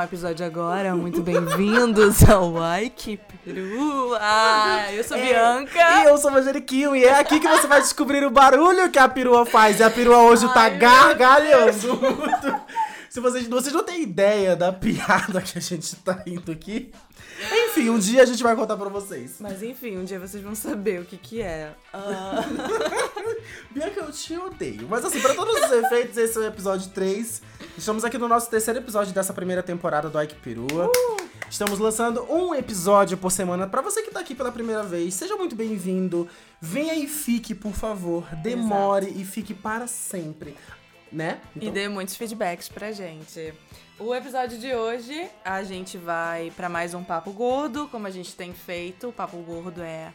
um episódio agora. Muito bem-vindos ao Ai Que Peru. Ah, eu sou É, Bianca. E eu sou o Angeliquinho, e é aqui que você vai descobrir o barulho que a perua faz. E a perua hoje tá Ai, meu gargalhando. Se vocês, vocês não têm ideia da piada que a gente tá indo aqui. Enfim, um dia a gente vai contar pra vocês. Mas enfim, um dia vocês vão saber o que que é. Ah, Bianca, eu te odeio. Mas assim, pra todos os efeitos, esse é o episódio 3. Estamos aqui no nosso terceiro episódio dessa primeira temporada do Ike Perua. Estamos lançando um episódio por semana. Pra você que tá aqui pela primeira vez, seja muito bem-vindo. Venha e fique, por favor. Demore e fique para sempre. Né? e dê muitos feedbacks pra gente. O episódio de hoje, a gente vai pra mais um Papo Gordo, como a gente tem feito. O Papo Gordo é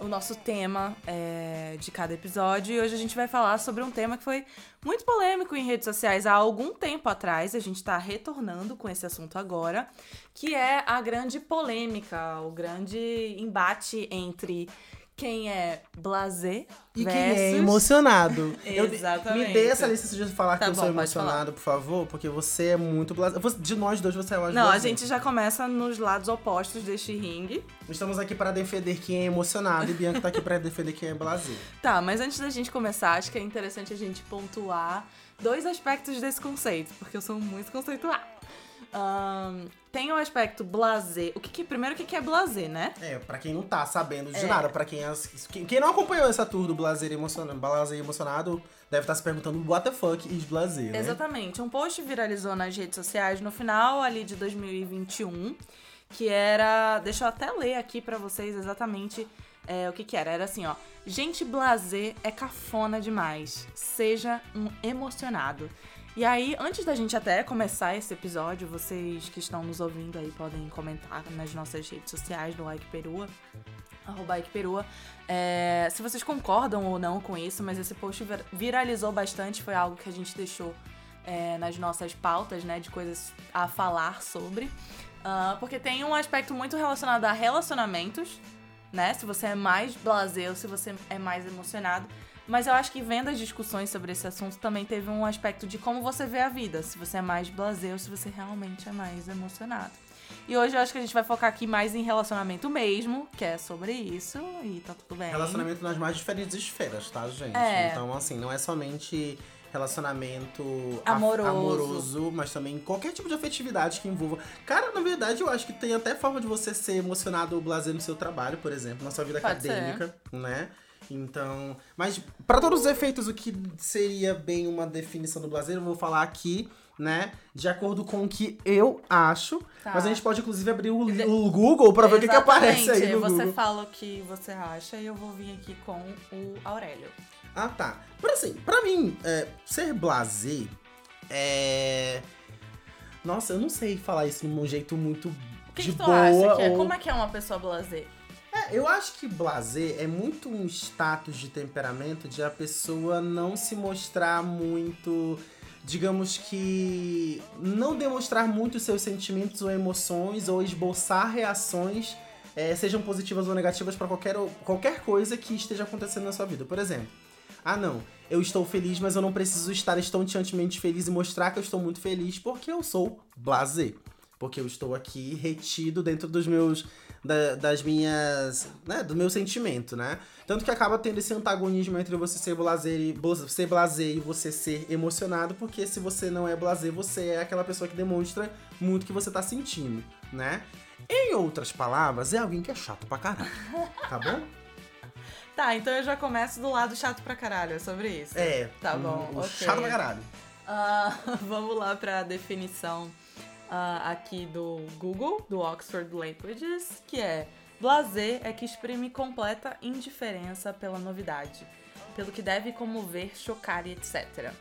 o nosso tema é, de cada episódio. E hoje a gente vai falar sobre um tema que foi muito polêmico em redes sociais há algum tempo atrás. A gente tá retornando com esse assunto agora, que é a grande polêmica, o grande embate entre quem é blasé E quem versus... é emocionado. Eu- Exatamente. me dê essa licença de falar Tá que eu sou bom, emocionado, por favor, porque você é muito blasé. De nós dois, você é o mais Não, a blasé. gente já começa nos lados opostos deste ringue. Estamos aqui para defender quem é emocionado e Bianca tá aqui para defender quem é blasé. Tá, mas antes da gente começar, acho que é interessante a gente pontuar dois aspectos desse conceito, porque eu sou muito conceituada. Ahn, tem o aspecto blazer. O que, que primeiro o que, que é blazer, né? É, pra quem não tá sabendo de É. nada, pra quem, as- quem, quem não acompanhou essa tour do Blazer emocionado, Blazer emocionado deve estar se perguntando what the fuck is Blazer, né? Exatamente. Um post viralizou nas redes sociais no final ali de 2021, que era, deixa eu até ler aqui pra vocês exatamente é, o que que era. Era assim, ó: "Gente blazer é cafona demais. Seja um emocionado." E aí, antes da gente até começar esse episódio, vocês que estão nos ouvindo aí podem comentar nas nossas redes sociais do Like Perua, arroba Ike Perua, é, se vocês concordam ou não com isso, mas esse post vir- viralizou bastante, foi algo que a gente deixou é, nas nossas pautas, né, de coisas a falar sobre. Ah, porque tem um aspecto muito relacionado a relacionamentos, né, se você é mais blasé ou se você é mais emocionado. Mas eu acho que vendo as discussões sobre esse assunto também teve um aspecto de como você vê a vida, se você é mais blasé ou se você realmente é mais emocionado. E hoje eu acho que a gente vai focar aqui mais em relacionamento mesmo, que é sobre isso, e tá tudo bem. Relacionamento nas mais diferentes esferas, tá, gente? É. Então, assim, não é somente relacionamento Amoroso. amoroso, mas também qualquer tipo de afetividade que envolva. Cara, na verdade, eu acho que tem até forma de você ser emocionado ou blazer no seu trabalho, por exemplo, na sua vida Pode ser. acadêmica, né? Então, mas para todos os efeitos, o que seria bem uma definição do blazer, eu vou falar aqui, né? De acordo com o que eu acho. Tá. Mas a gente pode, inclusive, abrir o, o Google pra ver o que, que aparece aí no você Google. fala o que você acha e eu vou vir aqui com o Aurélio. Ah, tá. Mas assim, pra mim, é, ser blasé é. Nossa, eu não sei falar isso de um jeito muito O que, de que tu boa. acha que é? ou- Como é que é uma pessoa blasé? É, eu acho que blasé é muito um status de temperamento de a pessoa não se mostrar muito. Digamos que. Não demonstrar muito seus sentimentos ou emoções ou esboçar reações, é, sejam positivas ou negativas, pra qualquer, qualquer coisa que esteja acontecendo na sua vida. Por exemplo, ah não, eu estou feliz, mas eu não preciso estar estonteantemente feliz e mostrar que eu estou muito feliz porque eu sou blasé. Porque eu estou aqui retido dentro dos meus. Da- das minhas. né, do meu sentimento, né? Tanto que acaba tendo esse antagonismo entre você ser blazer e ser blazer e você ser emocionado, porque se você não é blazer, você é aquela pessoa que demonstra muito o que você tá sentindo, né? Em outras palavras, é alguém que é chato pra caralho. Tá bom? Tá, então eu já começo do lado chato pra caralho, é sobre isso. É. Tá bom, um ok. Chato pra caralho. Ah, vamos lá pra definição ah, aqui do Google, do Oxford Languages, que é blazer é que exprime completa indiferença pela novidade, pelo que deve comover, chocar e etc.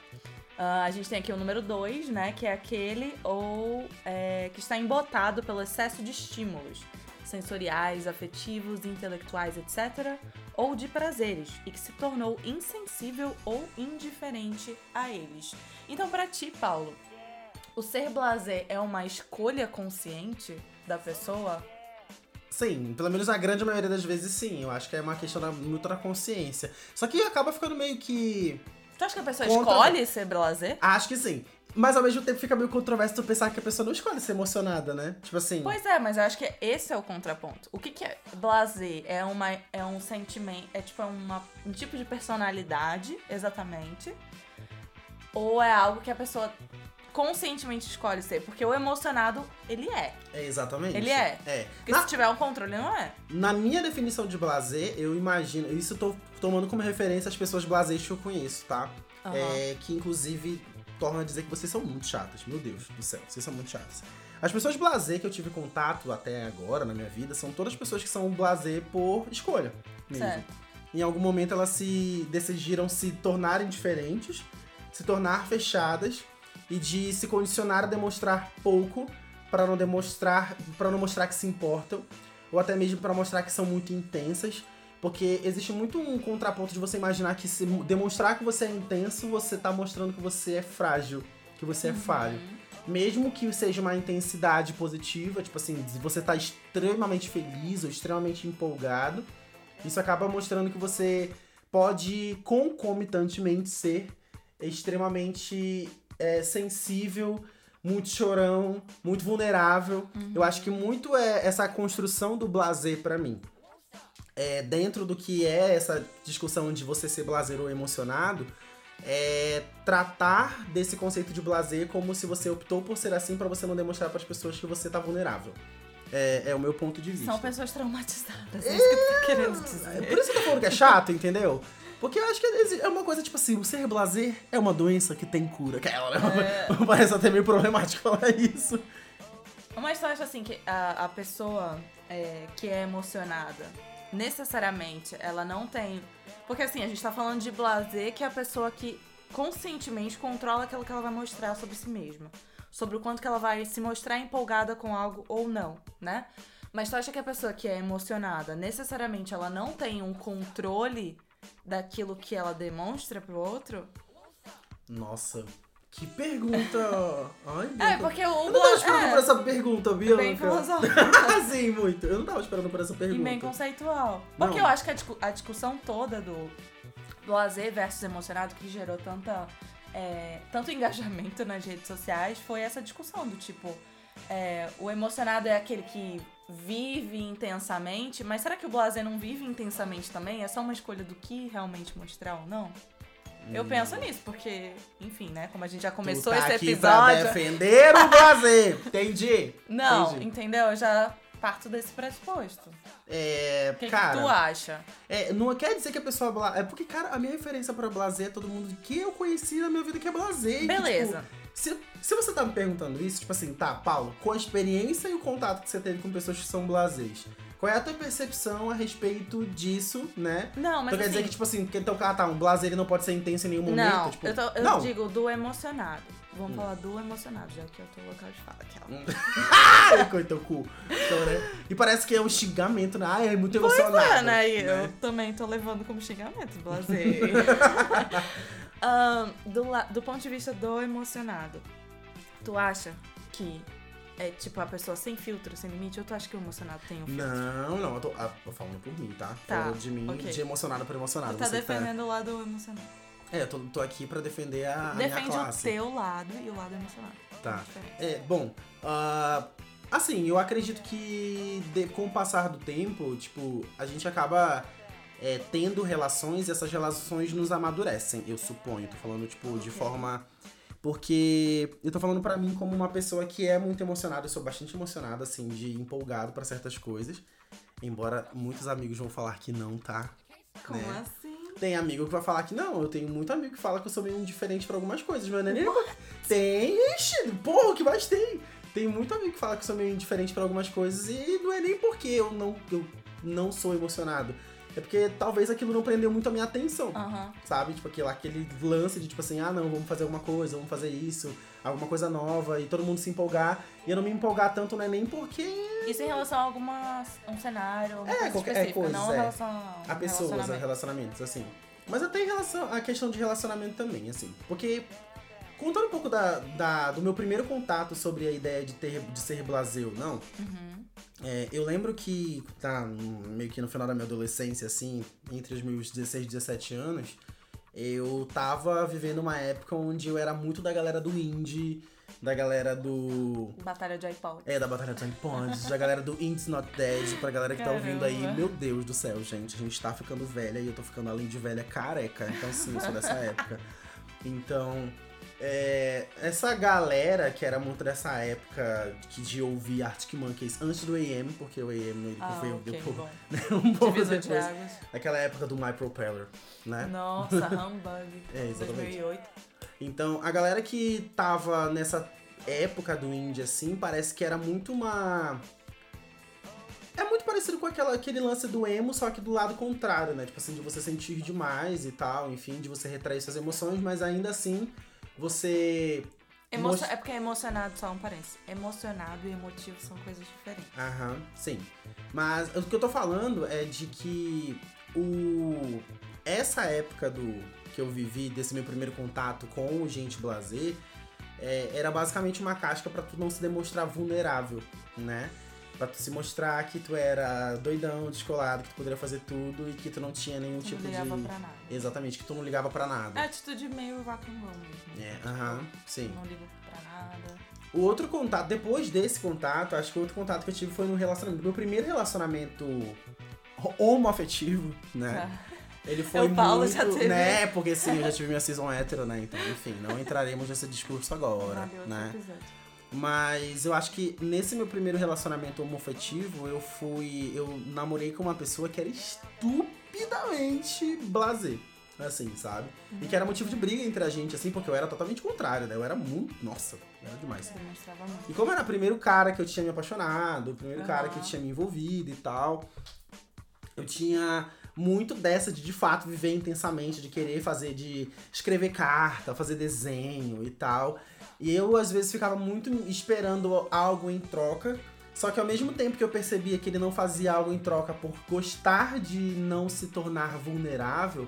Ah, a gente tem aqui o número 2, né, que é aquele ou é, que está embotado pelo excesso de estímulos sensoriais, afetivos, intelectuais, etc., ou de prazeres, e que se tornou insensível ou indiferente a eles. Então, pra ti, Paulo, o ser blasé é uma escolha consciente da pessoa? Sim, pelo menos a grande maioria das vezes sim. Eu acho que é uma questão da, muito da consciência. Só que acaba ficando meio que. Tu acha que a pessoa Contra- escolhe ser blasé? Acho que sim. Mas ao mesmo tempo fica meio controverso tu pensar que a pessoa não escolhe ser emocionada, né? Tipo assim. Pois é, mas eu acho que esse é o contraponto. O que, que é blazer? É, uma, é um sentimento, é tipo uma, um tipo de personalidade, exatamente. Ou é algo que a pessoa conscientemente escolhe ser? Porque o emocionado, ele é. É exatamente. Ele é. É. Porque Na, se tiver um controle, não é. na minha definição de blazer, eu imagino. Isso eu tô tomando como referência as pessoas blasés que eu conheço, tá? Aham. É, que inclusive torna a dizer que vocês são muito chatas. Meu Deus do céu, vocês são muito chatas. As pessoas blazer que eu tive contato até agora na minha vida são todas pessoas que são blazer por escolha. Mesmo. Certo. Em algum momento elas se decidiram se tornarem diferentes, se tornar fechadas e de se condicionar a demonstrar pouco para não demonstrar, para não mostrar que se importam, ou até mesmo para mostrar que são muito intensas, porque existe muito um contraponto de você imaginar que se demonstrar que você é intenso, você tá mostrando que você é frágil, que você é falho. Mesmo que seja uma intensidade positiva, tipo assim, você tá extremamente feliz ou extremamente empolgado, isso acaba mostrando que você pode concomitantemente ser extremamente é, sensível, muito chorão, muito vulnerável. Eu acho que muito é essa construção do blazer pra mim. É, dentro do que é essa discussão de você ser blazer ou emocionado, é tratar desse conceito de blazer como se você optou por ser assim pra você não demonstrar pras pessoas que você tá vulnerável. É, é o meu ponto de vista. São pessoas traumatizadas. É isso que eu tô querendo É dizer. por isso que eu tô falando que é chato, entendeu? Porque eu acho que é uma coisa tipo assim, o ser blazer é uma doença que tem cura. Aquela, né? Parece até meio problemático falar isso. Mas tu acha assim que a, a pessoa é, que é emocionada, necessariamente, ela não tem. Porque assim, a gente tá falando de blazer, que é a pessoa que conscientemente controla aquilo que ela vai mostrar sobre si mesma. Sobre o quanto que ela vai se mostrar empolgada com algo ou não, né? Mas tu acha que a pessoa que é emocionada, necessariamente, ela não tem um controle daquilo que ela demonstra pro outro? Nossa, que pergunta. Ai, É, porque o Eu não tava esperando é, por essa pergunta, Bianca. bem filosófico. Sim, muito. Eu não tava esperando por essa E pergunta. bem conceitual. Porque Não. eu acho que a, discu- a discussão toda do blazer versus emocionado que gerou tanta, é, tanto engajamento nas redes sociais foi essa discussão do tipo. É, o emocionado é aquele que vive intensamente, mas será que o blazer não vive intensamente também? É só uma escolha do que realmente mostrar ou não? Eu penso nisso, porque, enfim, né? Como a gente já começou tá esse aqui pra episódio. defender o blazer. Entendi. Não, Entendi. entendeu? Eu já parto desse pressuposto. É, O que, que cara, tu acha? É, não quer dizer que a pessoa bla... É porque, cara, a minha referência pra blazer é todo mundo que eu conheci na minha vida que é blazer. e que, Beleza. tipo, se, se você tá me perguntando isso, tipo assim, tá, Paulo, com a experiência e o contato que você teve com pessoas que são blasés, qual é a tua percepção a respeito disso, né? Não, mas então quer assim, dizer que, tipo assim, porque então, ah, tá, um blazer ele não pode ser intenso em nenhum momento. Não, tipo, eu, tô- eu não. digo do emocionado. Vamos falar do emocionado, já que é o teu local de fala. Aquela. Ai, coitado cu. Então, né? E parece que é um xingamento, né? Ai, é muito emocionado. É, né? Né? eu também tô levando como xingamento, blazer. Ahn, do, do ponto de vista do emocionado, tu acha que é tipo a pessoa sem filtro, sem limite, ou tu acha que o emocionado tem um filtro? Não, não, eu tô, ah, tô falando por mim, tá? Tá, Falando de mim, ok. de emocionado por emocionado. Tu tá Você que defendendo o lado emocionado. É, eu tô, tô aqui pra defender a, a minha Defende o classe. teu lado e o lado emocionado. Tá. É, bom, ah, assim, eu acredito que de- com o passar do tempo, tipo, a gente acaba é, tendo relações e essas relações nos amadurecem, eu suponho. Tô falando, tipo, de Ok. forma. Porque eu tô falando pra mim como uma pessoa que é muito emocionada, eu sou bastante emocionada, assim, de empolgado pra certas coisas. Embora muitos amigos vão falar que não, tá? Como né? assim? Tem amigo que vai falar que não, eu tenho muito amigo que fala que eu sou meio indiferente pra algumas coisas, mas não é nem Tem, ixi, porra, o que mais tem? Tem muito amigo que fala que eu sou meio indiferente pra algumas coisas e não é nem porque eu não, eu não sou emocionado. É porque talvez aquilo não prendeu muito a minha atenção, Aham. sabe? Tipo, aquele, aquele lance de tipo assim, ah não, vamos fazer alguma coisa, vamos fazer isso, alguma coisa nova e todo mundo se empolgar. E eu não me empolgar tanto não é nem porque Isso em relação a alguma um cenário, alguma É, coisa qualquer- é, coisas, não em é. relação a, a pessoas, a relacionamento. relacionamentos, assim. Mas até em relação à questão de relacionamento também, assim. Porque, contando um pouco da, da- do meu primeiro contato sobre a ideia de, ter, de ser blazer ou não, Uhum. É, eu lembro que, tá, meio que no final da minha adolescência, assim, entre os meus 16 e 17 anos, eu tava vivendo uma época onde eu era muito da galera do indie, da galera do. Batalha de iPod. É, da Batalha de iPods, da galera do Indie's Not Dead, pra galera que tá ouvindo aí. Caramba. Meu Deus do céu, gente, a gente tá ficando velha e eu tô ficando além de velha careca. Então, sim, eu sou dessa época. Então, é, essa galera que era muito dessa época que de ouvir Arctic Monkeys antes do AM, porque o AM ele Ah, veio ok, depois, bom. um pouco Divisor de depois. águas. Naquela época do My Propeller, né? Nossa, Humbug. É, exatamente. 2008. Então, a galera que tava nessa época do indie, assim, parece que era muito uma. É muito parecido com aquela, aquele lance do emo, só que do lado contrário, né? Tipo assim, de você sentir demais e tal, enfim, de você retrair suas emoções, mas ainda assim você. Emo- most- É porque emocionado só um parece. Emocionado e emotivo são coisas diferentes. Aham, sim. Mas o que eu tô falando é de que o essa época do que eu vivi, desse meu primeiro contato com o gente blazer, é, era basicamente uma casca pra tu não se demonstrar vulnerável, né? Pra tu se mostrar que tu era doidão, descolado, que tu poderia fazer tudo e que tu não tinha nenhum Tu tipo não ligava de. pra nada. Exatamente, que tu não ligava pra nada. É atitude meio rock and roll mesmo. É, aham, sim. Não ligo pra nada. O outro contato, depois desse contato, acho que o outro contato que eu tive foi no relacionamento. Meu primeiro relacionamento homoafetivo, né? Tá. Ele foi O Paulo muito, já teve. né? Porque sim, eu já tive minha season hétero, né? Então, enfim, não entraremos nesse discurso agora, Valeu né? episódio. Mas eu acho que nesse meu primeiro relacionamento homoafetivo, eu fui. Eu namorei com uma pessoa que era estupidamente blazer. Assim, sabe? E que era motivo de briga entre a gente, assim, porque eu era totalmente contrário, né? Eu era muito. Nossa, era demais. Muito. E como era o primeiro cara que eu tinha me apaixonado, o primeiro cara que eu tinha me envolvido e tal, eu tinha muito dessa de de fato viver intensamente, de querer fazer, de escrever carta, fazer desenho e tal. E eu às vezes ficava muito esperando algo em troca. Só que ao mesmo tempo que eu percebia que ele não fazia algo em troca por gostar de não se tornar vulnerável,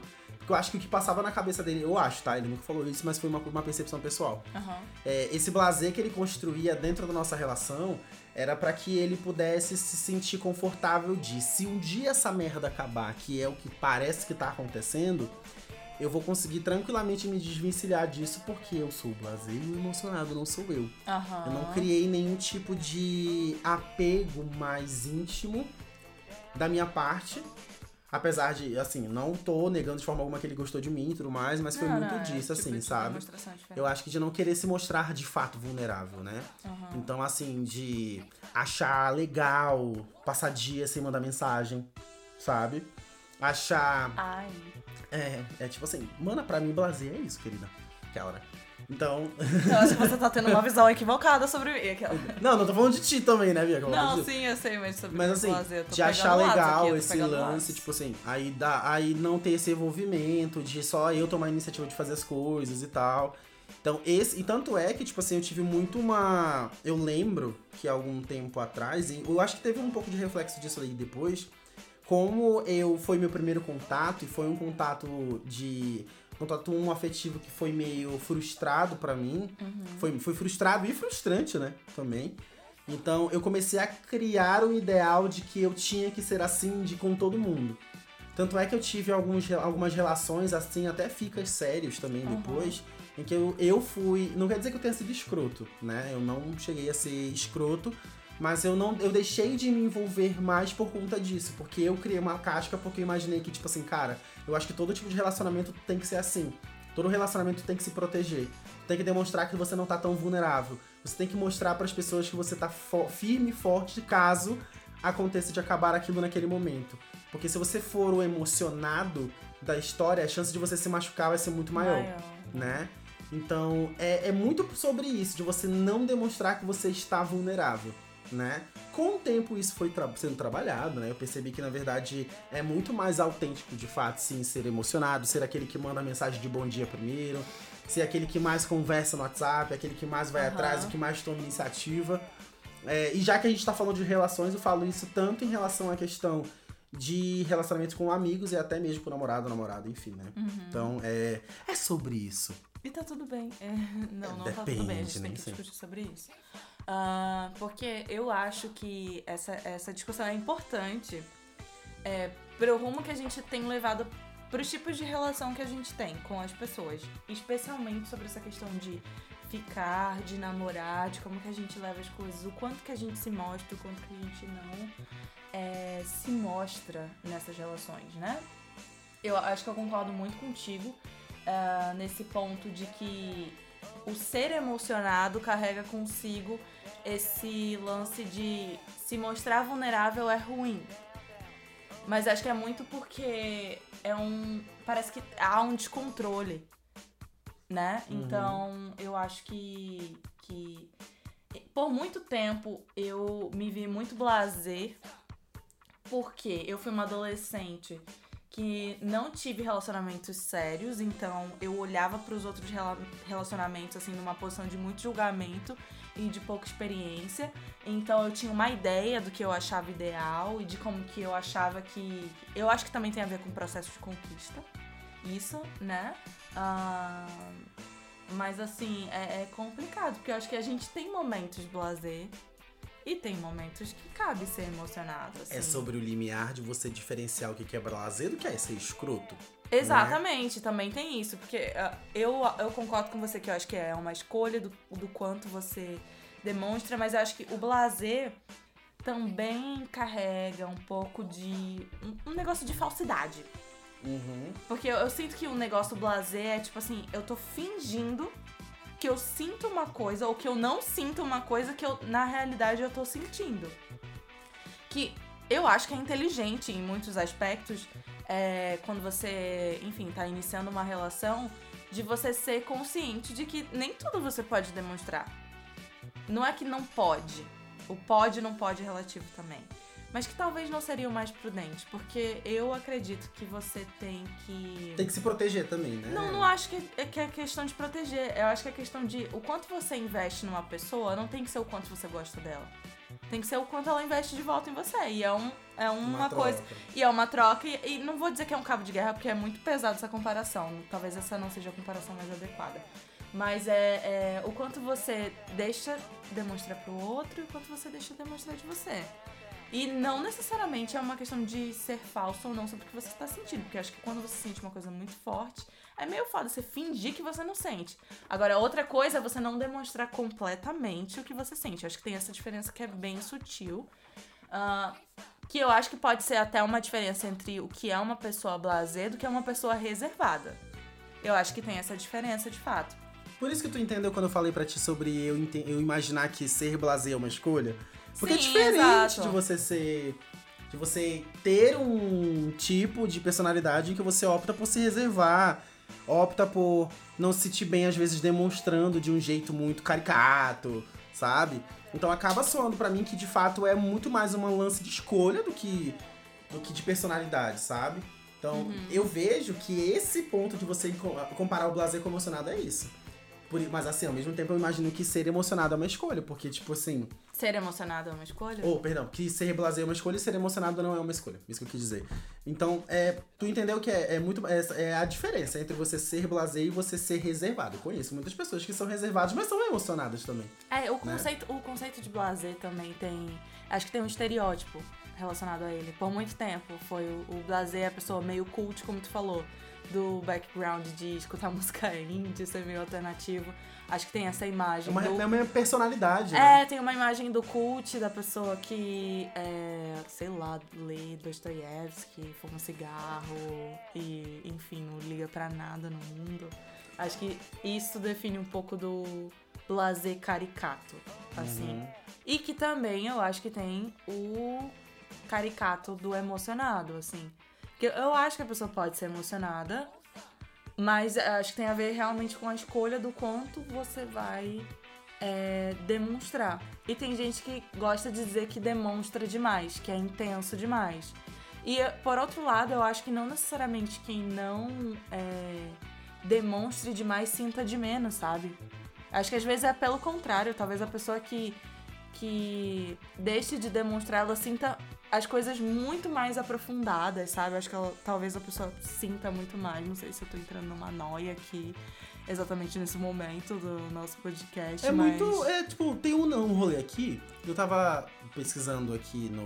eu acho que o que passava na cabeça dele, eu acho, tá? Ele nunca falou isso, mas foi uma, uma percepção pessoal Aham. é, esse blazer que ele construía dentro da nossa relação era pra que ele pudesse se sentir confortável de se um dia essa merda acabar, que é o que parece que tá acontecendo, eu vou conseguir tranquilamente me desvencilhar disso porque eu sou blazer e emocionado não sou eu. Aham. Eu não criei nenhum tipo de apego mais íntimo da minha parte. Apesar de, assim, não tô negando de forma alguma que ele gostou de mim e tudo mais, mas foi Não, muito não, é disso, tipo assim, de sabe? demonstração diferente. Eu acho que de não querer se mostrar de fato vulnerável, né? Aham. Então, assim, de achar legal passar dia sem mandar mensagem, sabe? Achar. Ai. É, é tipo assim, mana, pra mim, blazer é isso, querida. Aquela hora. Então. Eu acho que você tá tendo uma visão equivocada sobre mim. Aquela... não, não tô falando de ti também, né, Bia? Não, sim, eu sei, mas sobre Mas assim, de achar legal aqui, esse lance, tipo assim, aí, dá, aí não ter esse envolvimento de só eu tomar a iniciativa de fazer as coisas e tal. Então, esse. E tanto é que, tipo assim, eu tive muito uma. Eu lembro que algum tempo atrás, e eu acho que teve um pouco de reflexo disso aí depois. Como eu foi meu primeiro contato, e foi um contato de. Contato um afetivo que foi meio frustrado pra mim. Uhum. Foi, foi frustrado e frustrante, né? Também. Então eu comecei a criar o ideal de que eu tinha que ser assim de com todo mundo. Tanto é que eu tive alguns, algumas relações assim, até ficas sérios também Uhum. depois, em que eu, eu fui. Não quer dizer que eu tenha sido escroto, né? Eu não cheguei a ser escroto, mas eu não eu deixei de me envolver mais por conta disso, porque eu criei uma casca porque eu imaginei que, tipo assim, cara, eu acho que todo tipo de relacionamento tem que ser assim. Todo relacionamento tem que se proteger. Tem que demonstrar que você não tá tão vulnerável. Você tem que mostrar para as pessoas que você tá firme e forte caso aconteça de acabar aquilo naquele momento. Porque se você for o emocionado da história, a chance de você se machucar vai ser muito maior né? Então é, é muito sobre isso, de você não demonstrar que você está vulnerável, né? Com o tempo isso foi tra- sendo trabalhado, né? Eu percebi que na verdade é muito mais autêntico de fato, sim, ser emocionado, ser aquele que manda a mensagem de bom dia primeiro, ser aquele que mais conversa no WhatsApp, aquele que mais vai Aham. atrás, o que mais toma iniciativa. É, e já que a gente tá falando de relações, eu falo isso tanto em relação à questão de relacionamentos com amigos e até mesmo com namorado, namorada, enfim, né? Uhum. Então, é, é sobre isso. E tá tudo bem. É, não, não tá Depende, tudo bem. A gente tem nem que sempre. discutir sobre isso. Ah, porque eu acho que essa, essa discussão é importante é, pro rumo que a gente tem levado pros tipos de relação que a gente tem com as pessoas. Especialmente sobre essa questão de ficar, de namorar, de como que a gente leva as coisas, o quanto que a gente se mostra, o quanto que a gente não é, se mostra nessas relações, né? Eu acho que eu concordo muito contigo uh, nesse ponto de que o ser emocionado carrega consigo esse lance de se mostrar vulnerável é ruim. Mas acho que é muito porque é um. Parece que há um descontrole. Né? Uhum. Então eu acho que. que por muito tempo eu me vi muito blazer. Porque eu fui uma adolescente que não tive relacionamentos sérios, então eu olhava para os outros relacionamentos assim numa posição de muito julgamento e de pouca experiência. Então eu tinha uma ideia do que eu achava ideal e de como que eu achava que. Eu acho que também tem a ver com o processo de conquista. Isso, né? Uh... Mas assim, é, é, complicado, porque eu acho que a gente tem momentos de blazer e tem momentos que cabe ser emocionado. Assim. É sobre o limiar de você diferenciar o que é blazer do que é ser escroto. Exatamente, né? também tem isso. Porque uh, eu, eu concordo com você que eu acho que é uma escolha do, do quanto você demonstra, mas eu acho que o blazer também carrega um pouco de. um, um negócio de falsidade. Uhum. Porque eu, eu, sinto que o negócio blazer é tipo assim, eu tô fingindo que eu sinto uma coisa ou que eu não sinto uma coisa que eu, na realidade, eu tô sentindo. Que eu acho que é inteligente em muitos aspectos, é, quando você, enfim, tá iniciando uma relação, de você ser consciente de que nem tudo você pode demonstrar. Não é que não pode. O pode não pode é relativo também mas que talvez não seria o mais prudente, porque eu acredito que você tem que. Tem que se proteger também, né? Não, não acho que é, que é questão de proteger. Eu acho que é questão de o quanto você investe numa pessoa não tem que ser o quanto você gosta dela. Tem que ser o quanto ela investe de volta em você. E é, um, é uma, uma coisa. E é uma troca. E, e, não vou dizer que é um cabo de guerra, porque é muito pesado essa comparação. Talvez essa não seja a comparação mais adequada. Mas é, é o quanto você deixa demonstrar pro outro e o quanto você deixa demonstrar de você. E não necessariamente é uma questão de ser falso ou não sobre o que você está sentindo. Porque acho que quando você sente uma coisa muito forte, é meio foda você fingir que você não sente. Agora, outra coisa é você não demonstrar completamente o que você sente. Eu acho que tem essa diferença que é bem sutil. Uh, que eu acho que pode ser até uma diferença entre o que é uma pessoa blazer do que é uma pessoa reservada. Eu acho que tem essa diferença de fato. Por isso que tu entendeu quando eu falei para ti sobre eu, eu imaginar que ser blazer é uma escolha? Porque é Sim, é diferente exato. de você ser. De você ter um tipo de personalidade em que você opta por se reservar, opta por não se sentir bem, às vezes, demonstrando de um jeito muito caricato, sabe? Então acaba soando para mim que de fato é muito mais uma lance de escolha do que, do que de personalidade, sabe? Então uhum. eu vejo que esse ponto de você comparar o blazer com o emocionado é isso. Por, mas assim, ao mesmo tempo eu imagino que ser emocionado é uma escolha, porque, tipo assim. Ser emocionado é uma escolha? Ou, oh, perdão, que ser blazer é uma escolha e ser emocionado não é uma escolha. Isso que eu quis dizer. Então, é, tu entendeu que é, é muito. É, é, a diferença entre você ser blazer e você ser reservado. Eu conheço muitas pessoas que são reservadas, mas são emocionadas também. É, o né? conceito, né? o conceito de blazer também tem. Acho que tem um estereótipo relacionado a ele. Por muito tempo foi o, o blazer, a pessoa meio cult, como tu falou do background de escutar música indie, ser meio alternativo. Acho que tem essa imagem. É uma, do... é uma personalidade. É, né? tem uma imagem do cult da pessoa que, é, sei lá, lê Dostoiévski, fuma um cigarro e, enfim, não liga pra nada no mundo. Acho que isso define um pouco do lazer caricato, assim. Uhum. E que também eu acho que tem o caricato do emocionado, assim. Porque eu acho que a pessoa pode ser emocionada, mas acho que tem a ver realmente com a escolha do quanto você vai é, demonstrar. E tem gente que gosta de dizer que demonstra demais, que é intenso demais. E por outro lado, eu acho que não necessariamente quem não é, demonstre demais sinta de menos, sabe? Acho que às vezes é pelo contrário, talvez a pessoa que, que deixe de demonstrar, ela sinta as coisas muito mais aprofundadas, sabe? Acho que ela, talvez a pessoa sinta muito mais. Não sei se eu tô entrando numa noia aqui exatamente nesse momento do nosso podcast. É mas... muito. É tipo, tem um, um rolê aqui. Eu tava pesquisando aqui no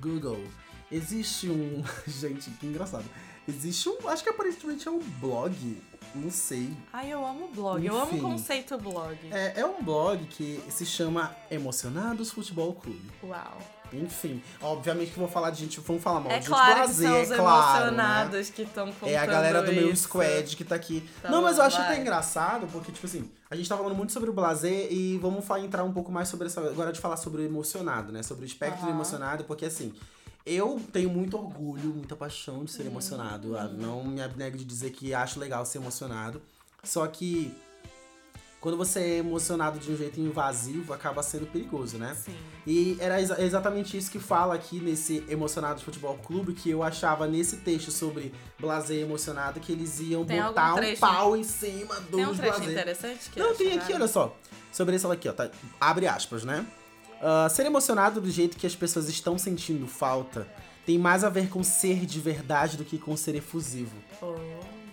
Google existe um. Gente, que engraçado. Existe um. Acho que aparentemente é um blog. Não sei. Ai, eu amo blog. Eu amo o Enfim. conceito blog. É, é um blog que se chama Emocionados Futebol Clube. Uau. Enfim, obviamente que vou falar de gente. Vamos falar mal É de claro que prazer, são os é claro. Né? emocionados que estão É a galera do meu isso. squad que tá aqui. Tá não, mas eu acho até engraçado, porque, tipo assim, a gente tá falando muito sobre o blazer e vamos fa- entrar um pouco mais sobre essa. Agora de falar sobre o emocionado, né? Sobre o espectro do Aham. emocionado, porque assim. Eu tenho muito orgulho, muita paixão de Hum. ser emocionado. Ah, Não me abnego de dizer que acho legal ser emocionado. Só que quando você é emocionado de um jeito invasivo, acaba sendo perigoso, né? Sim. E era exa- exatamente isso que fala aqui nesse Emocionados Futebol Clube, que eu achava nesse texto sobre blazer emocionado, que eles iam Tem botar um pau em cima dos Tem um trecho blazer. interessante que Não, tem aqui, olha só. Sobre esse aqui, ó. Tá, abre aspas, né? Ah, ser emocionado do jeito que as pessoas estão sentindo falta tem mais a ver com ser de verdade do que com ser efusivo. Oh.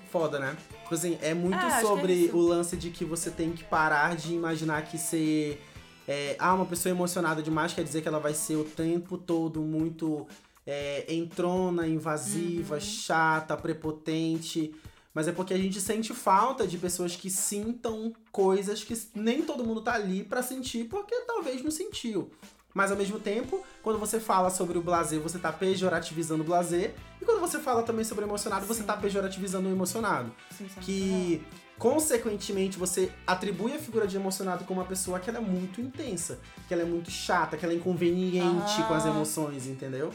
Foda, né? Tipo assim, é muito É, é sobre isso. o lance de que você tem que parar de imaginar que ser. é, ah, uma pessoa emocionada demais quer dizer que ela vai ser o tempo todo muito é, entrona, invasiva, Uhum. chata, prepotente. Mas é porque a gente sente falta de pessoas que sintam coisas que nem todo mundo tá ali pra sentir, porque talvez não sentiu. Mas ao mesmo tempo, quando você fala sobre o blazer, você tá pejorativizando o blazer. E quando você fala também sobre o emocionado, você Sim. tá pejorativizando o emocionado. Sensacional. Que, consequentemente, você atribui a figura de emocionado como uma pessoa que ela é muito intensa, que ela é muito chata, que ela é inconveniente Ah. com as emoções, entendeu?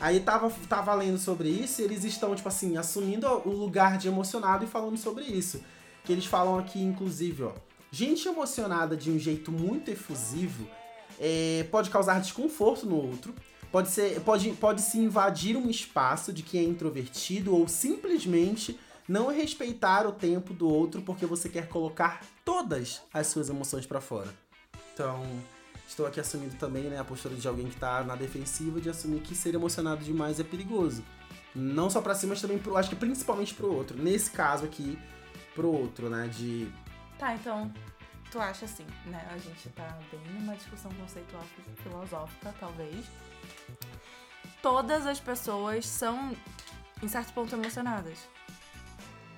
Aí tava, tava lendo sobre isso e eles estão, tipo assim, assumindo o lugar de emocionado e falando sobre isso. Que eles falam aqui, inclusive, ó. Gente emocionada de um jeito muito efusivo é, pode causar desconforto no outro, pode, ser, pode, pode se invadir um espaço de quem é introvertido ou simplesmente não respeitar o tempo do outro porque você quer colocar todas as suas emoções pra fora. Então, estou aqui assumindo também né, a postura de alguém que tá na defensiva de assumir que ser emocionado demais é perigoso. Não só pra si, mas também pro, acho que principalmente pro outro. Nesse caso aqui, pro outro, né? De. Tá, então, tu acha assim, né? A gente tá bem numa discussão conceitual filosófica, talvez. Todas as pessoas são, em certo ponto, emocionadas.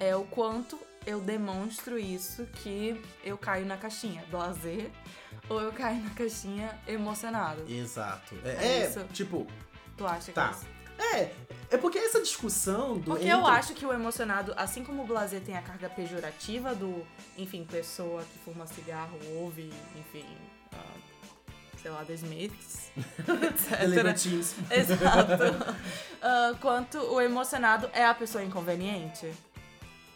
É o quanto eu demonstro isso que eu caio na caixinha blazer ou eu caio na caixinha emocionado. Exato. É É, é, isso? tipo, Tu acha Tá. que é isso? é. É porque essa discussão do. Porque entre- eu acho que o emocionado, assim como o blazer tem a carga pejorativa do, enfim, pessoa que fuma cigarro, ouve, enfim, ah, sei lá, The Smiths, etc. Exato. Ah, quanto o emocionado é a pessoa inconveniente.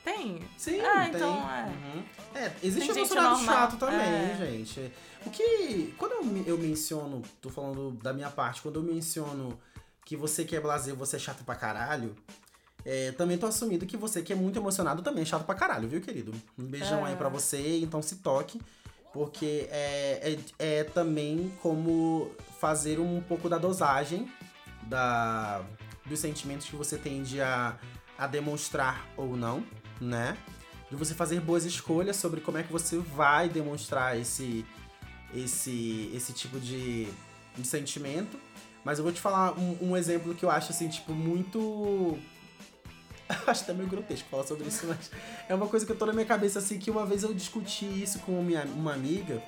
Tem. Sim, Ah, tem. então é. Uhum. É, existe Tem emocionado chato também, é. gente. O que. Quando eu, eu menciono, tô falando da minha parte, quando eu menciono que você que é blazer, você é chato pra caralho. é, também tô assumindo que você que é muito emocionado também é chato pra caralho, viu, querido? Um beijão É. aí pra você, então se toque. Porque é, é, é também como fazer um pouco da dosagem da, dos sentimentos que você tende a, a demonstrar ou não, né? De você fazer boas escolhas sobre como é que você vai demonstrar esse, esse, esse tipo de, de sentimento. Mas eu vou te falar um, um exemplo que eu acho, assim, tipo, muito. acho até meio grotesco falar sobre isso, mas é uma coisa que eu tô na minha cabeça, assim, que uma vez eu discuti isso com minha, uma amiga,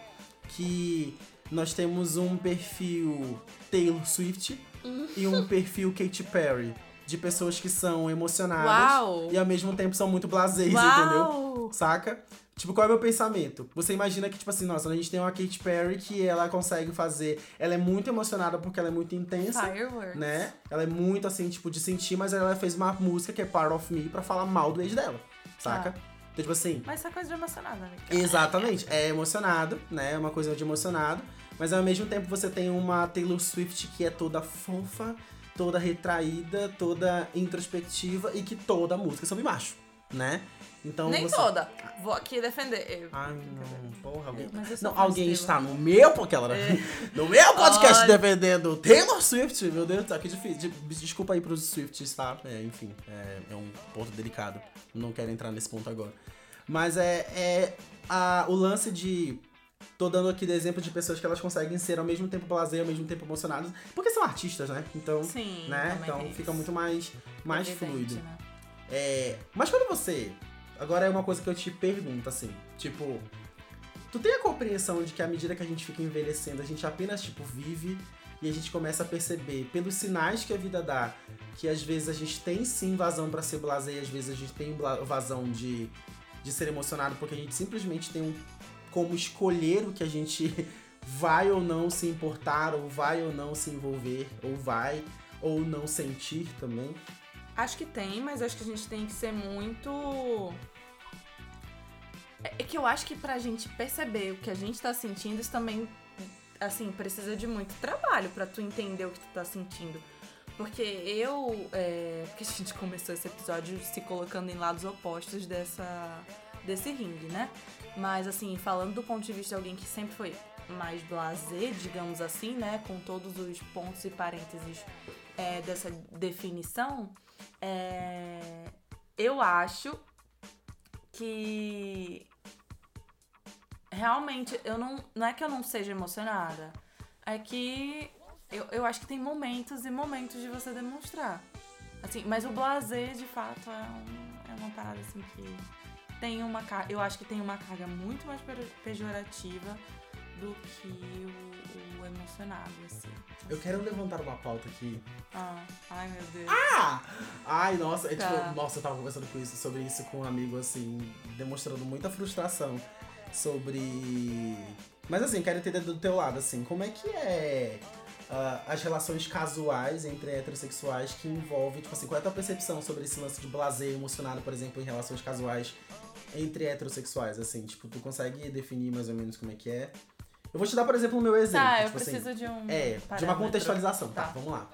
que nós temos um perfil Taylor Swift e um perfil Katy Perry. De pessoas que são emocionadas Uau! e ao mesmo tempo são muito blasés, entendeu? Saca? Tipo, qual é o meu pensamento? Você imagina que, tipo assim, nossa, a gente tem uma Katy Perry que ela consegue fazer. Ela é muito emocionada porque ela é muito intensa, Fireworks. né? Ela é muito assim, tipo, de sentir, mas ela fez uma música que é Part of Me pra falar mal do ex dela, saca? Tá. Então, tipo assim. Mas é coisa de emocionado, amiga. Exatamente, é emocionado, né? É uma coisa de emocionado. Mas ao mesmo tempo você tem uma Taylor Swift que é toda fofa, toda retraída, toda introspectiva e que toda a música é sobre macho, né? Então Nem você... toda. Vou aqui defender. Ai, não, porra, alguém. Não, alguém está no meu, porque ela É. no meu podcast Olha. defendendo Taylor Swift, meu Deus, tá que difícil. De- Desculpa aí pros Swifts, tá? É, enfim, é, é um ponto delicado. Não quero entrar nesse ponto agora. Mas é, é a- o lance de tô dando aqui de exemplo de pessoas que elas conseguem ser ao mesmo tempo blazer, ao mesmo tempo emocionadas, porque são artistas, né? Então, Sim, né? Então fica muito mais, mais Evidente, fluido. né? É, mas quando você. Agora é uma coisa que eu te pergunto, assim, tipo. Tu tem a compreensão de que à medida que a gente fica envelhecendo, a gente apenas, tipo, vive e a gente começa a perceber, pelos sinais que a vida dá, que às vezes a gente tem sim vazão pra ser blazer e às vezes a gente tem vazão de, de ser emocionado, porque a gente simplesmente tem um, como escolher o que a gente vai ou não se importar, ou vai ou não se envolver, ou vai ou não sentir também. Acho que tem, mas acho que a gente tem que ser muito. É é que eu acho que pra gente perceber o que a gente tá sentindo, isso também, assim, precisa de muito trabalho pra tu entender o que tu tá sentindo. Porque eu. É, porque a gente começou esse episódio se colocando em lados opostos dessa, desse ringue, né? Mas, assim, falando do ponto de vista de alguém que sempre foi mais blazer, digamos assim, né? Com todos os pontos e parênteses é, dessa definição, é, eu acho que realmente eu não. Não é que eu não seja emocionada, é que eu, eu acho que tem momentos e momentos de você demonstrar. Assim, mas o blazer, de fato, é, um- é uma parada assim que tem uma. Eu acho que tem uma carga muito mais pe- pejorativa do que o, o emocionado, assim. Eu quero levantar uma pauta aqui. Ah, ai meu Deus. Ah! Ai, nossa, é Tá. tipo, nossa, eu tava conversando com isso, sobre isso com um amigo, assim, demonstrando muita frustração sobre. Mas assim, quero entender do teu lado, assim, como é que é ah, as relações casuais entre heterossexuais que envolvem, tipo assim, qual é a tua percepção sobre esse lance de blazer emocionado, por exemplo, em relações casuais entre heterossexuais, assim, tipo, tu consegue definir mais ou menos como é que é? Eu vou te dar, por exemplo, o meu exemplo. Tá, eu tipo assim, preciso de um. é, de uma parâmetro. contextualização, tá? Tá. Vamos lá.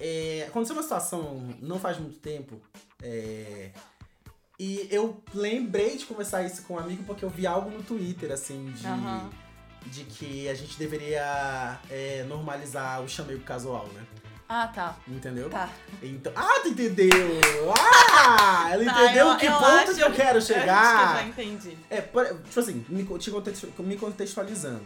É, aconteceu uma situação não faz muito tempo. é, e eu lembrei de conversar isso com um amigo porque eu vi algo no Twitter, assim, de, Aham. de que a gente deveria é, normalizar o chamego casual, né? Ah, tá. Entendeu? Tá. Então, ah, tu entendeu! Ah! Ela Tá, entendeu eu- que eu ponto acho- que eu quero Eu chegar! acho que eu já entendi. É, tipo assim, me, co- te contextu- me contextualizando.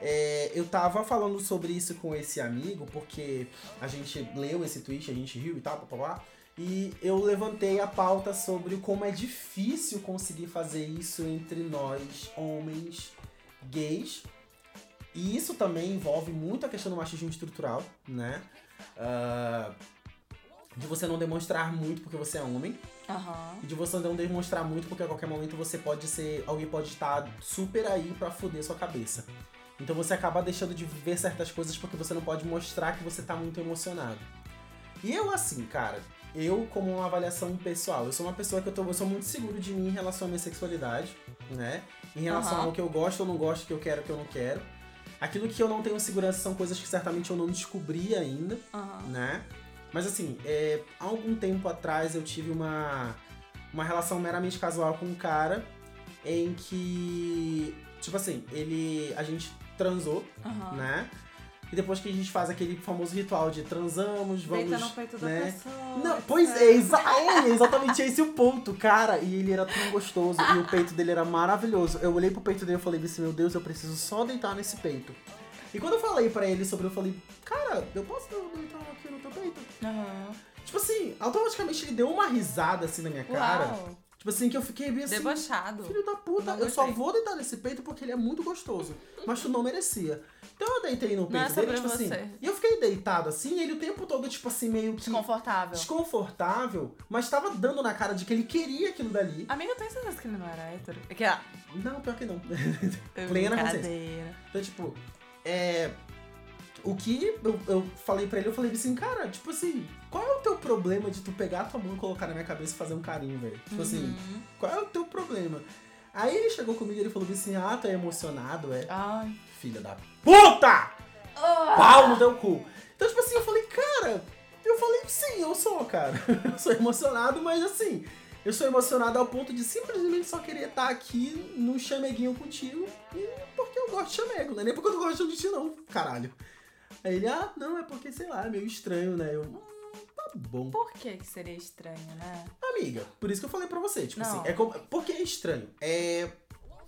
É, eu tava falando sobre isso com esse amigo, porque a gente leu esse tweet, a gente riu e tal, papapá. E eu levantei a pauta sobre como é difícil conseguir fazer isso entre nós, homens gays. E isso também envolve muito a questão do machismo estrutural, né? Ah, de você não demonstrar muito porque você é homem. Aham. E de você não demonstrar muito, porque a qualquer momento você pode ser. Alguém pode estar super aí pra foder sua cabeça. Então você acaba deixando de ver certas coisas porque você não pode mostrar que você tá muito emocionado. E eu, assim, cara, eu, como uma avaliação pessoal, eu sou uma pessoa que eu, tô, eu sou muito seguro de mim em relação à minha sexualidade, né? Em relação Aham. ao que eu gosto ou não gosto, o que eu quero, que eu não quero. Aquilo que eu não tenho segurança são coisas que certamente eu não descobri ainda Aham. né? Mas assim, é, há algum tempo atrás eu tive uma, uma relação meramente casual com um cara em que, tipo assim, ele. A gente transou, Aham. né? E depois que a gente faz aquele famoso ritual de transamos, vamos. Deita no peito da né? pessoa. Não, pois é, exa é exatamente esse o ponto, cara. E ele era tão gostoso e o peito dele era maravilhoso. Eu olhei pro peito dele e falei assim, meu Deus, eu preciso só deitar nesse peito. E quando eu falei pra ele sobre, eu falei, cara, eu posso deitar aqui no teu peito? Aham. Tipo assim, automaticamente ele deu uma risada assim na minha cara. Uau. Tipo assim, que eu fiquei bem assim. Debochado. Filho da puta, eu só vou deitar nesse peito porque ele é muito gostoso. Mas tu não merecia. Então eu deitei no peito é dele, tipo você. assim. E eu fiquei deitado assim, e ele o tempo todo, tipo assim, meio que Desconfortável. desconfortável, mas tava dando na cara de que ele queria aquilo dali. Amiga, eu tenho certeza que ele não era hétero. É que, ah, Não, pior que não. Plena brincadeira. Então, tipo, é. O que eu, eu falei pra ele, eu falei assim, cara, tipo assim, qual é o teu problema de tu pegar a tua mão e colocar na minha cabeça e fazer um carinho, velho? Tipo assim, Uhum. qual é o teu problema? Aí ele chegou comigo e ele falou assim, ah, tu é emocionado, é? Ai. Filha da puta! Ah. Pau no teu cu! Então, tipo assim, eu falei, cara, eu falei, sim, eu sou, cara. Eu sou emocionado, mas assim, eu sou emocionado ao ponto de simplesmente só querer estar aqui num chameguinho contigo. E porque eu gosto de chamego, não é nem porque eu não gosto de ti, não, caralho. Aí ele, ah, não, é porque, sei lá, é meio estranho, né? Eu, hum, tá bom. Por que que seria estranho, né? Amiga, por isso que eu falei pra você, tipo Não. assim, é como, porque é estranho. É.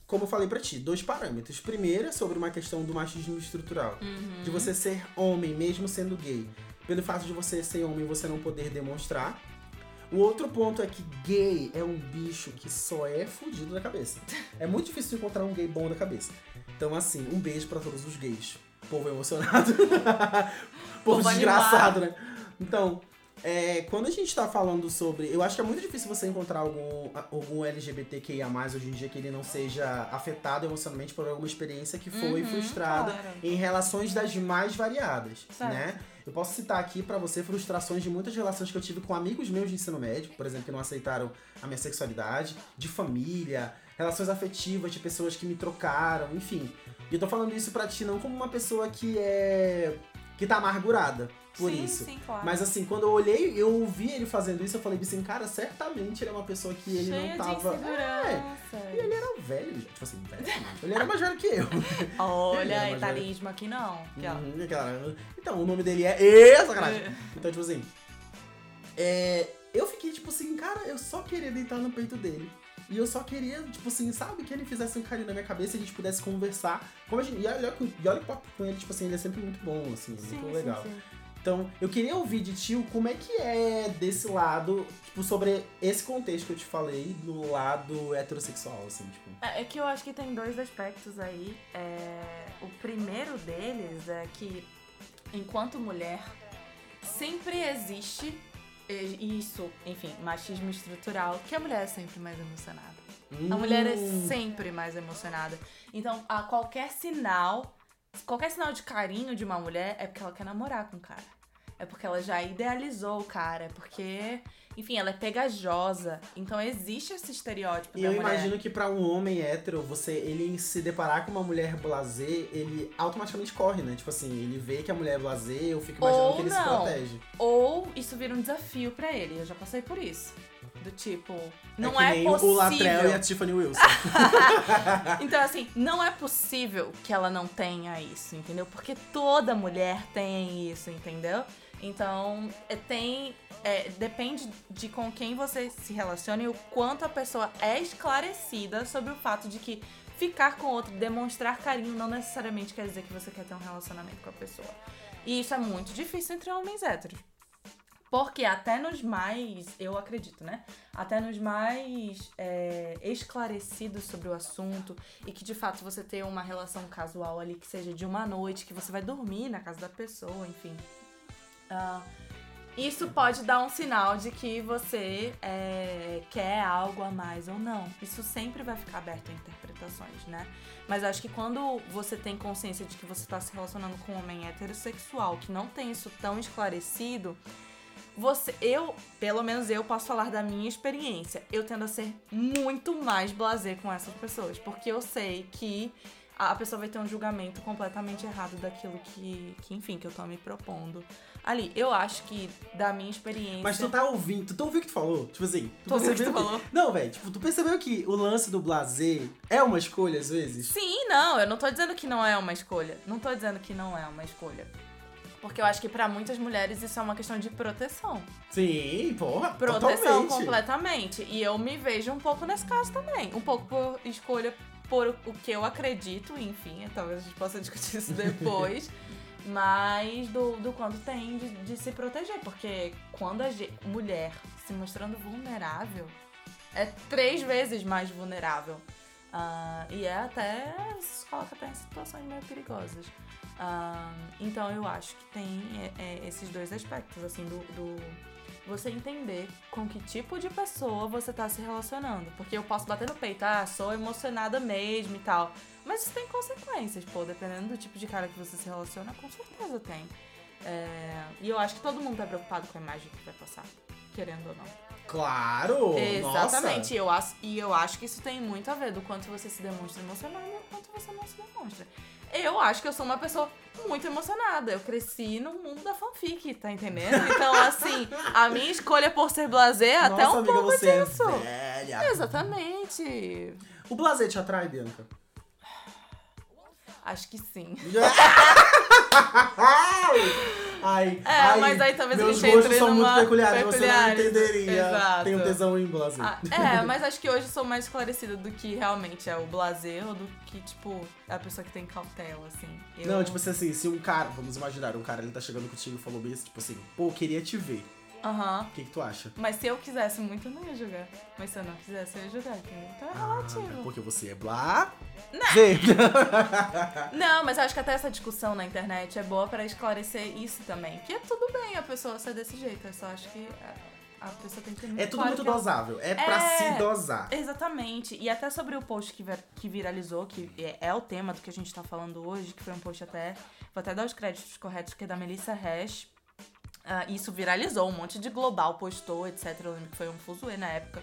como eu falei pra ti, dois parâmetros. Primeiro é sobre uma questão do machismo estrutural. Uhum. De você ser homem, mesmo sendo gay. Pelo fato de você ser homem, você não poder demonstrar. O outro ponto é que gay é um bicho que só é fudido da cabeça. É muito difícil encontrar um gay bom da cabeça. Então, assim, um beijo pra todos os gays. Povo emocionado. Povo Povo desgraçado, né? Então, é, quando a gente tá falando sobre. Eu acho que é muito difícil você encontrar algum, algum LGBTQIA hoje em dia que ele não seja afetado emocionalmente por alguma experiência que foi Uhum, frustrada claro. em relações das mais variadas, Certo. né? Eu posso citar aqui pra você frustrações de muitas relações que eu tive com amigos meus de ensino médio, por exemplo, que não aceitaram a minha sexualidade, de família, relações afetivas de pessoas que me trocaram, enfim. E eu tô falando isso pra ti não como uma pessoa que é que tá amargurada por sim, isso. Sim, claro. Mas assim, quando eu olhei, eu ouvi ele fazendo isso, eu falei assim, cara, certamente ele é uma pessoa que ele Cheia não tava. de É, e ele era velho, tipo assim, velho. Ele era mais velho que eu. Olha, etarismo aqui não. Uhum, Então, o nome dele é. Ê, sacanagem! Então, tipo assim. é, eu fiquei, tipo assim, cara, eu só queria deitar no peito dele. E eu só queria, tipo assim, sabe, que ele fizesse um carinho na minha cabeça e a gente pudesse conversar. Como a gente, e olha, que- e olha que o papo com ele, tipo assim, ele é sempre muito bom, assim, Sim, muito sim, legal. sim. Então, eu queria ouvir de tio como é que é desse lado, tipo, sobre esse contexto que eu te falei, do lado heterossexual, assim, tipo. É é que eu acho que tem dois aspectos aí. É, O primeiro deles é que, enquanto mulher, sempre existe isso, enfim, machismo estrutural, que a mulher é sempre mais emocionada. A mulher é Hum, sempre mais emocionada. Então, a qualquer sinal, qualquer sinal de carinho de uma mulher é porque ela quer namorar com o cara. É porque ela já idealizou o cara, é porque, enfim, ela é pegajosa. Então existe esse estereótipo E eu mulher. imagino que pra um homem hétero, você, ele se deparar com uma mulher blazer, ele automaticamente corre, né? Tipo assim, ele vê que a mulher é blazer, eu fico imaginando Ou que ele se não. protege. Ou isso vira um desafio pra ele. Eu já passei por isso. Do tipo, não é é, possível. o Latrell e a Tiffany Wilson. Então, assim, não é possível que ela não tenha isso, entendeu? Porque toda mulher tem isso, entendeu? Então, é, tem. é, depende de com quem você se relaciona e o quanto a pessoa é esclarecida sobre o fato de que ficar com outro, demonstrar carinho, não necessariamente quer dizer que você quer ter um relacionamento com a pessoa. E isso é muito difícil entre homens héteros. Porque até nos mais, eu acredito, né? Até nos mais é, esclarecidos sobre o assunto e que de fato você tenha uma relação casual ali que seja de uma noite, que você vai dormir na casa da pessoa, enfim. Ah, isso pode dar um sinal de que você é, quer algo a mais ou não. Isso sempre vai ficar aberto a interpretações, né? Mas acho que quando você tem consciência de que você está se relacionando com um homem heterossexual que não tem isso tão esclarecido, você, eu, pelo menos eu posso falar da minha experiência. Eu tendo a ser muito mais blazer com essas pessoas, porque eu sei que a pessoa vai ter um julgamento completamente errado daquilo que, que enfim, que eu tô me propondo. Ali, eu acho que da minha experiência. Mas tu tá ouvindo, tu ouvindo o que tu falou? Tipo assim, tu ouvindo o que percebeu tu falou. Não, velho, tipo, tu percebeu que o lance do blazer é uma escolha às vezes? Sim, não, eu não tô dizendo que não é uma escolha. Não tô dizendo que não é uma escolha. Porque eu acho que pra muitas mulheres isso é uma questão de proteção. Sim, porra, Proteção totalmente. completamente. E eu me vejo um pouco nesse caso também. Um pouco por escolha por o que eu acredito, enfim, talvez a gente possa discutir isso depois. mas do, do quanto tem de, de se proteger. Porque quando a ge- mulher se mostrando vulnerável, é três vezes mais vulnerável. Ah, e é até. se coloca até em situações meio perigosas. Ah, então eu acho que tem é, é, esses dois aspectos, assim, do, do você entender com que tipo de pessoa você tá se relacionando. Porque eu posso bater no peito, ah, sou emocionada mesmo e tal. Mas isso tem consequências, pô, dependendo do tipo de cara que você se relaciona, com certeza tem. É, E eu acho que todo mundo tá preocupado com a imagem que vai passar, querendo ou não. Claro! Exatamente. Eu acho, e eu acho que isso tem muito a ver do quanto você se demonstra emocionado e do quanto você não se demonstra. Eu acho que eu sou uma pessoa muito emocionada. Eu cresci no mundo da fanfic, tá entendendo? Então, assim, a minha escolha por ser blazer é Nossa, até um amiga, pouco você disso. é velha. Exatamente. O blazer te atrai, Bianca? Acho que sim. Ai, É, ai, mas aí talvez a meus gente gostos são muito peculiares, você não entenderia. exato. Tenho tesão em blazer. Ah, é, mas acho que hoje eu sou mais esclarecida do que realmente é o blazer ou do que, tipo, é a pessoa que tem cautela, assim. Eu- Não, tipo assim, se um cara, vamos imaginar, um cara ele tá chegando contigo e falou assim, tipo assim, pô, queria te ver. Aham. O que, que tu acha? Mas se eu quisesse muito, eu não ia jogar. Mas se eu não quisesse, eu ia jogar, entendeu? Então é relativo. Porque você é blá. Zê. Não, mas eu acho que até essa discussão na internet é boa pra esclarecer isso também. Que é tudo bem a pessoa ser desse jeito. Eu só acho que a pessoa tem que ter muito É tudo claro muito que ela- dosável. É pra É. se dosar. Exatamente. E até sobre o post que, vir- que viralizou, que é, é o tema do que a gente tá falando hoje, que foi um post até. Vou até dar os créditos corretos, que é da Melissa Hash. Ah, isso viralizou, um monte de global postou, etc. Eu lembro que foi um fuzuê na época.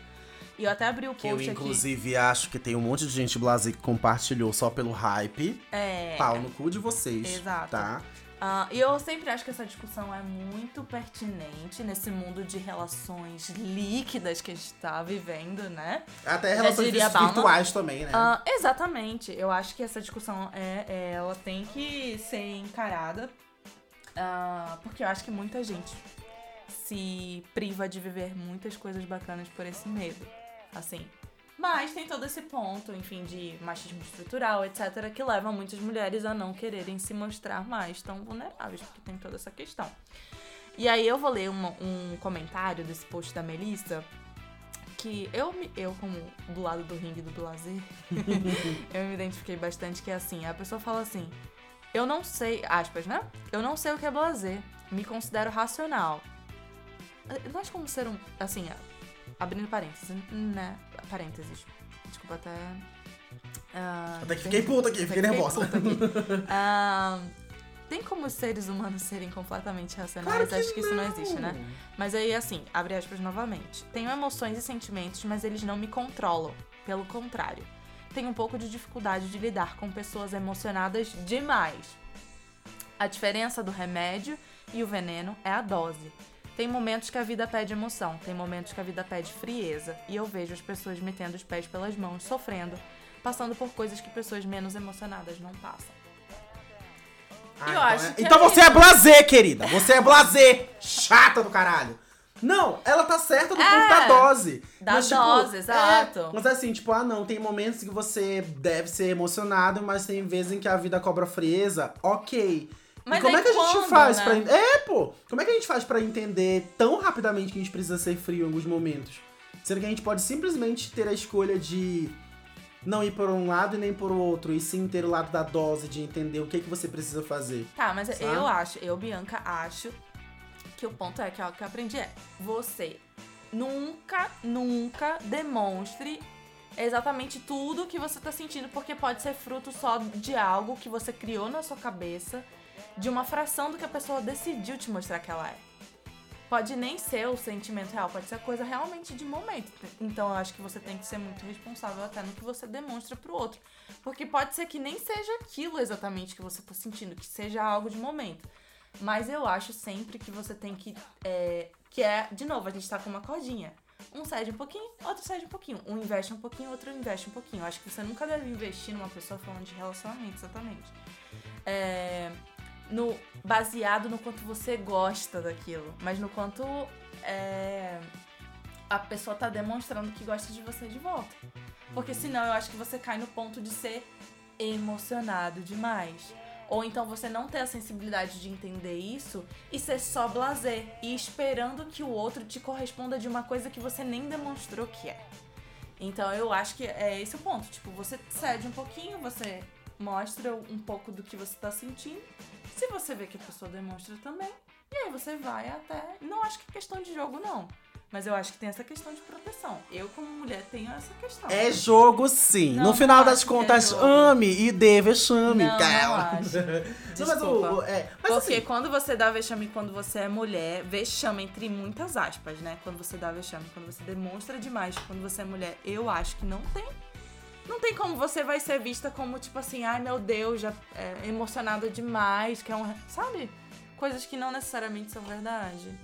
E eu até abri o Que eu, post aqui. inclusive, acho que tem um monte de gente blazer que compartilhou só pelo hype. É. Pau no cu de vocês. Exato. Tá? Ah, e eu sempre acho que essa discussão é muito pertinente nesse mundo de relações líquidas que a gente tá vivendo, né? Até relações virtuais também, né? Ah, exatamente. Eu acho que essa discussão é, é- ela tem que ser encarada. Ah, porque eu acho que muita gente se priva de viver muitas coisas bacanas por esse medo. Assim. Mas tem todo esse ponto, enfim, de machismo estrutural, etc., que leva muitas mulheres a não quererem se mostrar mais tão vulneráveis, porque tem toda essa questão. E aí eu vou ler uma- um comentário desse post da Melissa, que eu, eu como do lado do ringue do Blazer, eu me identifiquei bastante, que é assim, a pessoa fala assim, eu não sei, aspas, né? Eu não sei o que é blazer, me considero racional. Nós como ser um, assim, abrindo parênteses, né? Parênteses. Desculpa até... ah, Até que fiquei puta aqui, fiquei nervosa. aqui. Ah, tem como os seres humanos serem completamente racionais? Acho que isso não existe, né? Mas aí, assim, abre aspas novamente. Tenho emoções e sentimentos, mas eles não me controlam. Pelo contrário. Tenho um pouco de dificuldade de lidar com pessoas emocionadas demais. A diferença do remédio e o veneno é a dose. Tem momentos que a vida pede emoção, tem momentos que a vida pede frieza. E eu vejo as pessoas metendo os pés pelas mãos, sofrendo, passando por coisas que pessoas menos emocionadas não passam. Ah, Eu então acho é- Então é você é blazer, querida. Você é blazer. Chata do caralho. Não, ela tá certa do É, ponto da dose. da Mas, tipo, dose, é, exato. mas assim, tipo, ah não, tem momentos que você deve ser emocionado, mas tem vezes em que a vida cobra frieza. Ok. Mas e como aí é que a gente quando, faz né? pra. É, pô! Como é que a gente faz pra entender tão rapidamente que a gente precisa ser frio em alguns momentos? Sendo que a gente pode simplesmente ter a escolha de não ir por um lado e nem por outro, e sim ter o lado da dose, de entender o que, que você precisa fazer. Tá, mas Sabe? eu acho, eu, Bianca, acho que o ponto é que o que eu aprendi é: você nunca, nunca demonstre exatamente tudo que você tá sentindo, porque pode ser fruto só de algo que você criou na sua cabeça, de uma fração do que a pessoa decidiu te mostrar que ela é. Pode nem ser o sentimento real, pode ser coisa realmente de momento. Então eu acho que você tem que ser muito responsável até no que você demonstra pro outro. Porque pode ser que nem seja aquilo exatamente que você tá sentindo, que seja algo de momento. Mas eu acho sempre que você tem que. é, que é, de novo, a gente tá com uma cordinha. Um cede um pouquinho, outro cede um pouquinho. Um investe um pouquinho, outro investe um pouquinho. Eu acho que você nunca deve investir numa pessoa falando de relacionamento, exatamente. É, no, baseado no quanto você gosta daquilo, mas no quanto é, a pessoa tá demonstrando que gosta de você de volta. Porque senão eu acho que você cai no ponto de ser emocionado demais. Ou então você não ter a sensibilidade de entender isso e ser só blazer e esperando que o outro te corresponda de uma coisa que você nem demonstrou que é. Então eu acho que é esse o ponto. Tipo, você cede um pouquinho, você mostra um pouco do que você tá sentindo. Se você vê que a pessoa demonstra também, e aí você vai até. Não acho que é questão de jogo, não. Mas eu acho que tem essa questão de proteção. Eu, como mulher, tenho essa questão. É jogo sim. Não, no final das é contas, jogo. ame e dê vexame. Não, Calma. acho. Não, mas o- é, mas Porque assim, quando você dá vexame quando você é mulher, vexame entre muitas aspas, né? Quando você dá vexame, quando você demonstra demais quando você é mulher, eu acho que não tem. Não tem como você vai ser vista como, tipo assim, ai meu Deus, já é, emocionada demais, que é um. Sabe? Coisas que não necessariamente são verdade.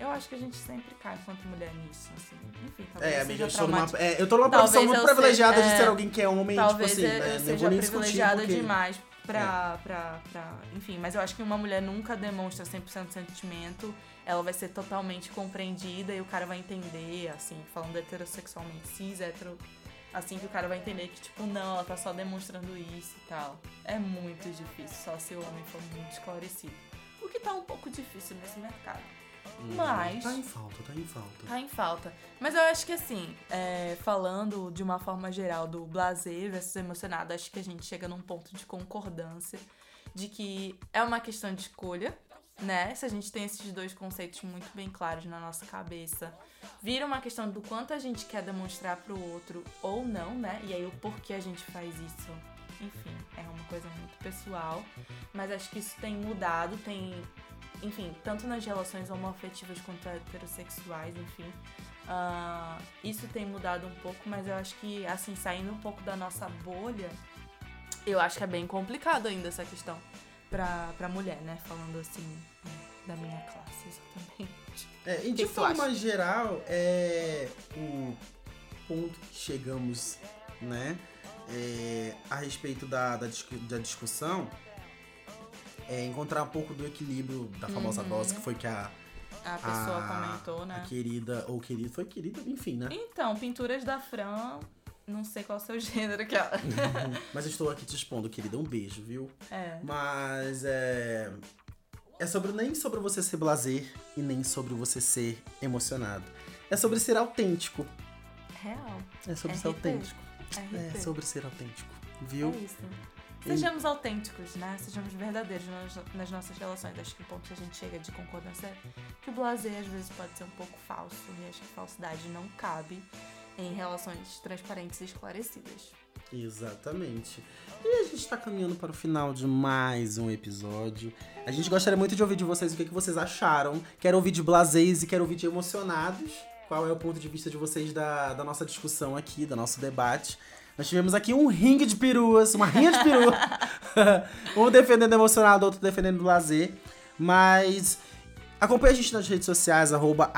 Eu acho que a gente sempre cai enquanto mulher nisso, assim. Enfim, talvez É, seja amiga, eu, estou numa, é, eu tô numa Talvez profissão muito eu privilegiada seja- de ser é, alguém que é homem, Talvez tipo assim, eu né? Não seja privilegiada porque... demais Pra, é. pra, pra. Enfim, mas eu acho que uma mulher nunca demonstra 100% de sentimento. Ela vai ser totalmente compreendida e o cara vai entender, assim, falando heterossexualmente, cis, hetero. Assim que o cara vai entender que, tipo, não, ela tá só demonstrando isso e tal. É muito difícil, só se o homem for muito esclarecido. O que tá um pouco difícil nesse mercado. Hum, Mas. Tá em falta, tá em falta. Tá em falta. Mas eu acho que assim, é, falando de uma forma geral do blazer versus emocionado, acho que a gente chega num ponto de concordância de que é uma questão de escolha, né? Se a gente tem esses dois conceitos muito bem claros na nossa cabeça, vira uma questão do quanto a gente quer demonstrar pro outro ou não, né? E aí o porquê a gente faz isso. Enfim, é uma coisa muito pessoal, mas acho que isso tem mudado, tem enfim, tanto nas relações homoafetivas quanto heterossexuais, enfim. Uh, isso tem mudado um pouco, mas eu acho que, assim, saindo um pouco da nossa bolha, eu acho que é bem complicado ainda essa questão pra, pra mulher, né? Falando assim, da minha classe, exatamente. É, e de forma geral, é o ponto que chegamos, né? É, a respeito da, da, da discussão é encontrar um pouco do equilíbrio da famosa uhum. dose, que foi que a. A pessoa a, comentou, né? A querida, ou querido, foi querida, enfim, né? Então, pinturas da Fran, não sei qual é o seu gênero que ela. Mas estou aqui te expondo, querida, um beijo, viu? É. Mas é. É sobre nem sobre você ser blazer e nem sobre você ser emocionado. É sobre ser autêntico. Real. É sobre RP. ser autêntico. RP. É sobre ser autêntico. Viu? É isso. Sejamos autênticos, né? Sejamos verdadeiros nas, nossas relações. Acho que o ponto que a gente chega de concordância é que o blazer às vezes pode ser um pouco falso e acho que falsidade não cabe em relações transparentes e esclarecidas. Exatamente. E a gente está caminhando para o final de mais um episódio. A gente gostaria muito de ouvir de vocês o que, que vocês acharam. Quero ouvir de blasés e quero ouvir de emocionados. Qual é o ponto de vista de vocês da, da nossa discussão aqui, do nosso debate. Nós tivemos aqui um ringue de peruas, uma rinha de perua. um defendendo emocionado, outro defendendo lazer. Mas acompanha a gente nas redes sociais, arroba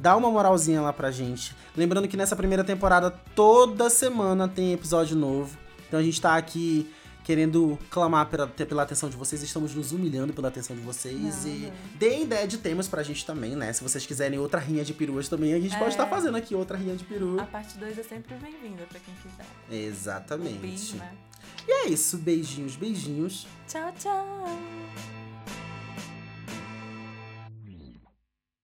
dá uma moralzinha lá pra gente. Lembrando que nessa primeira temporada, toda semana tem episódio novo. Então a gente tá aqui querendo clamar pela, pela atenção de vocês, estamos nos humilhando pela atenção de vocês. e deem ideia de temas pra gente também, né? Se vocês quiserem outra rinha de peruas também, a gente é. pode estar fazendo aqui outra rinha de peru. A parte 2 é sempre bem-vinda pra quem quiser. Exatamente. Um beijo, né? E é isso, beijinhos, beijinhos. Tchau, tchau.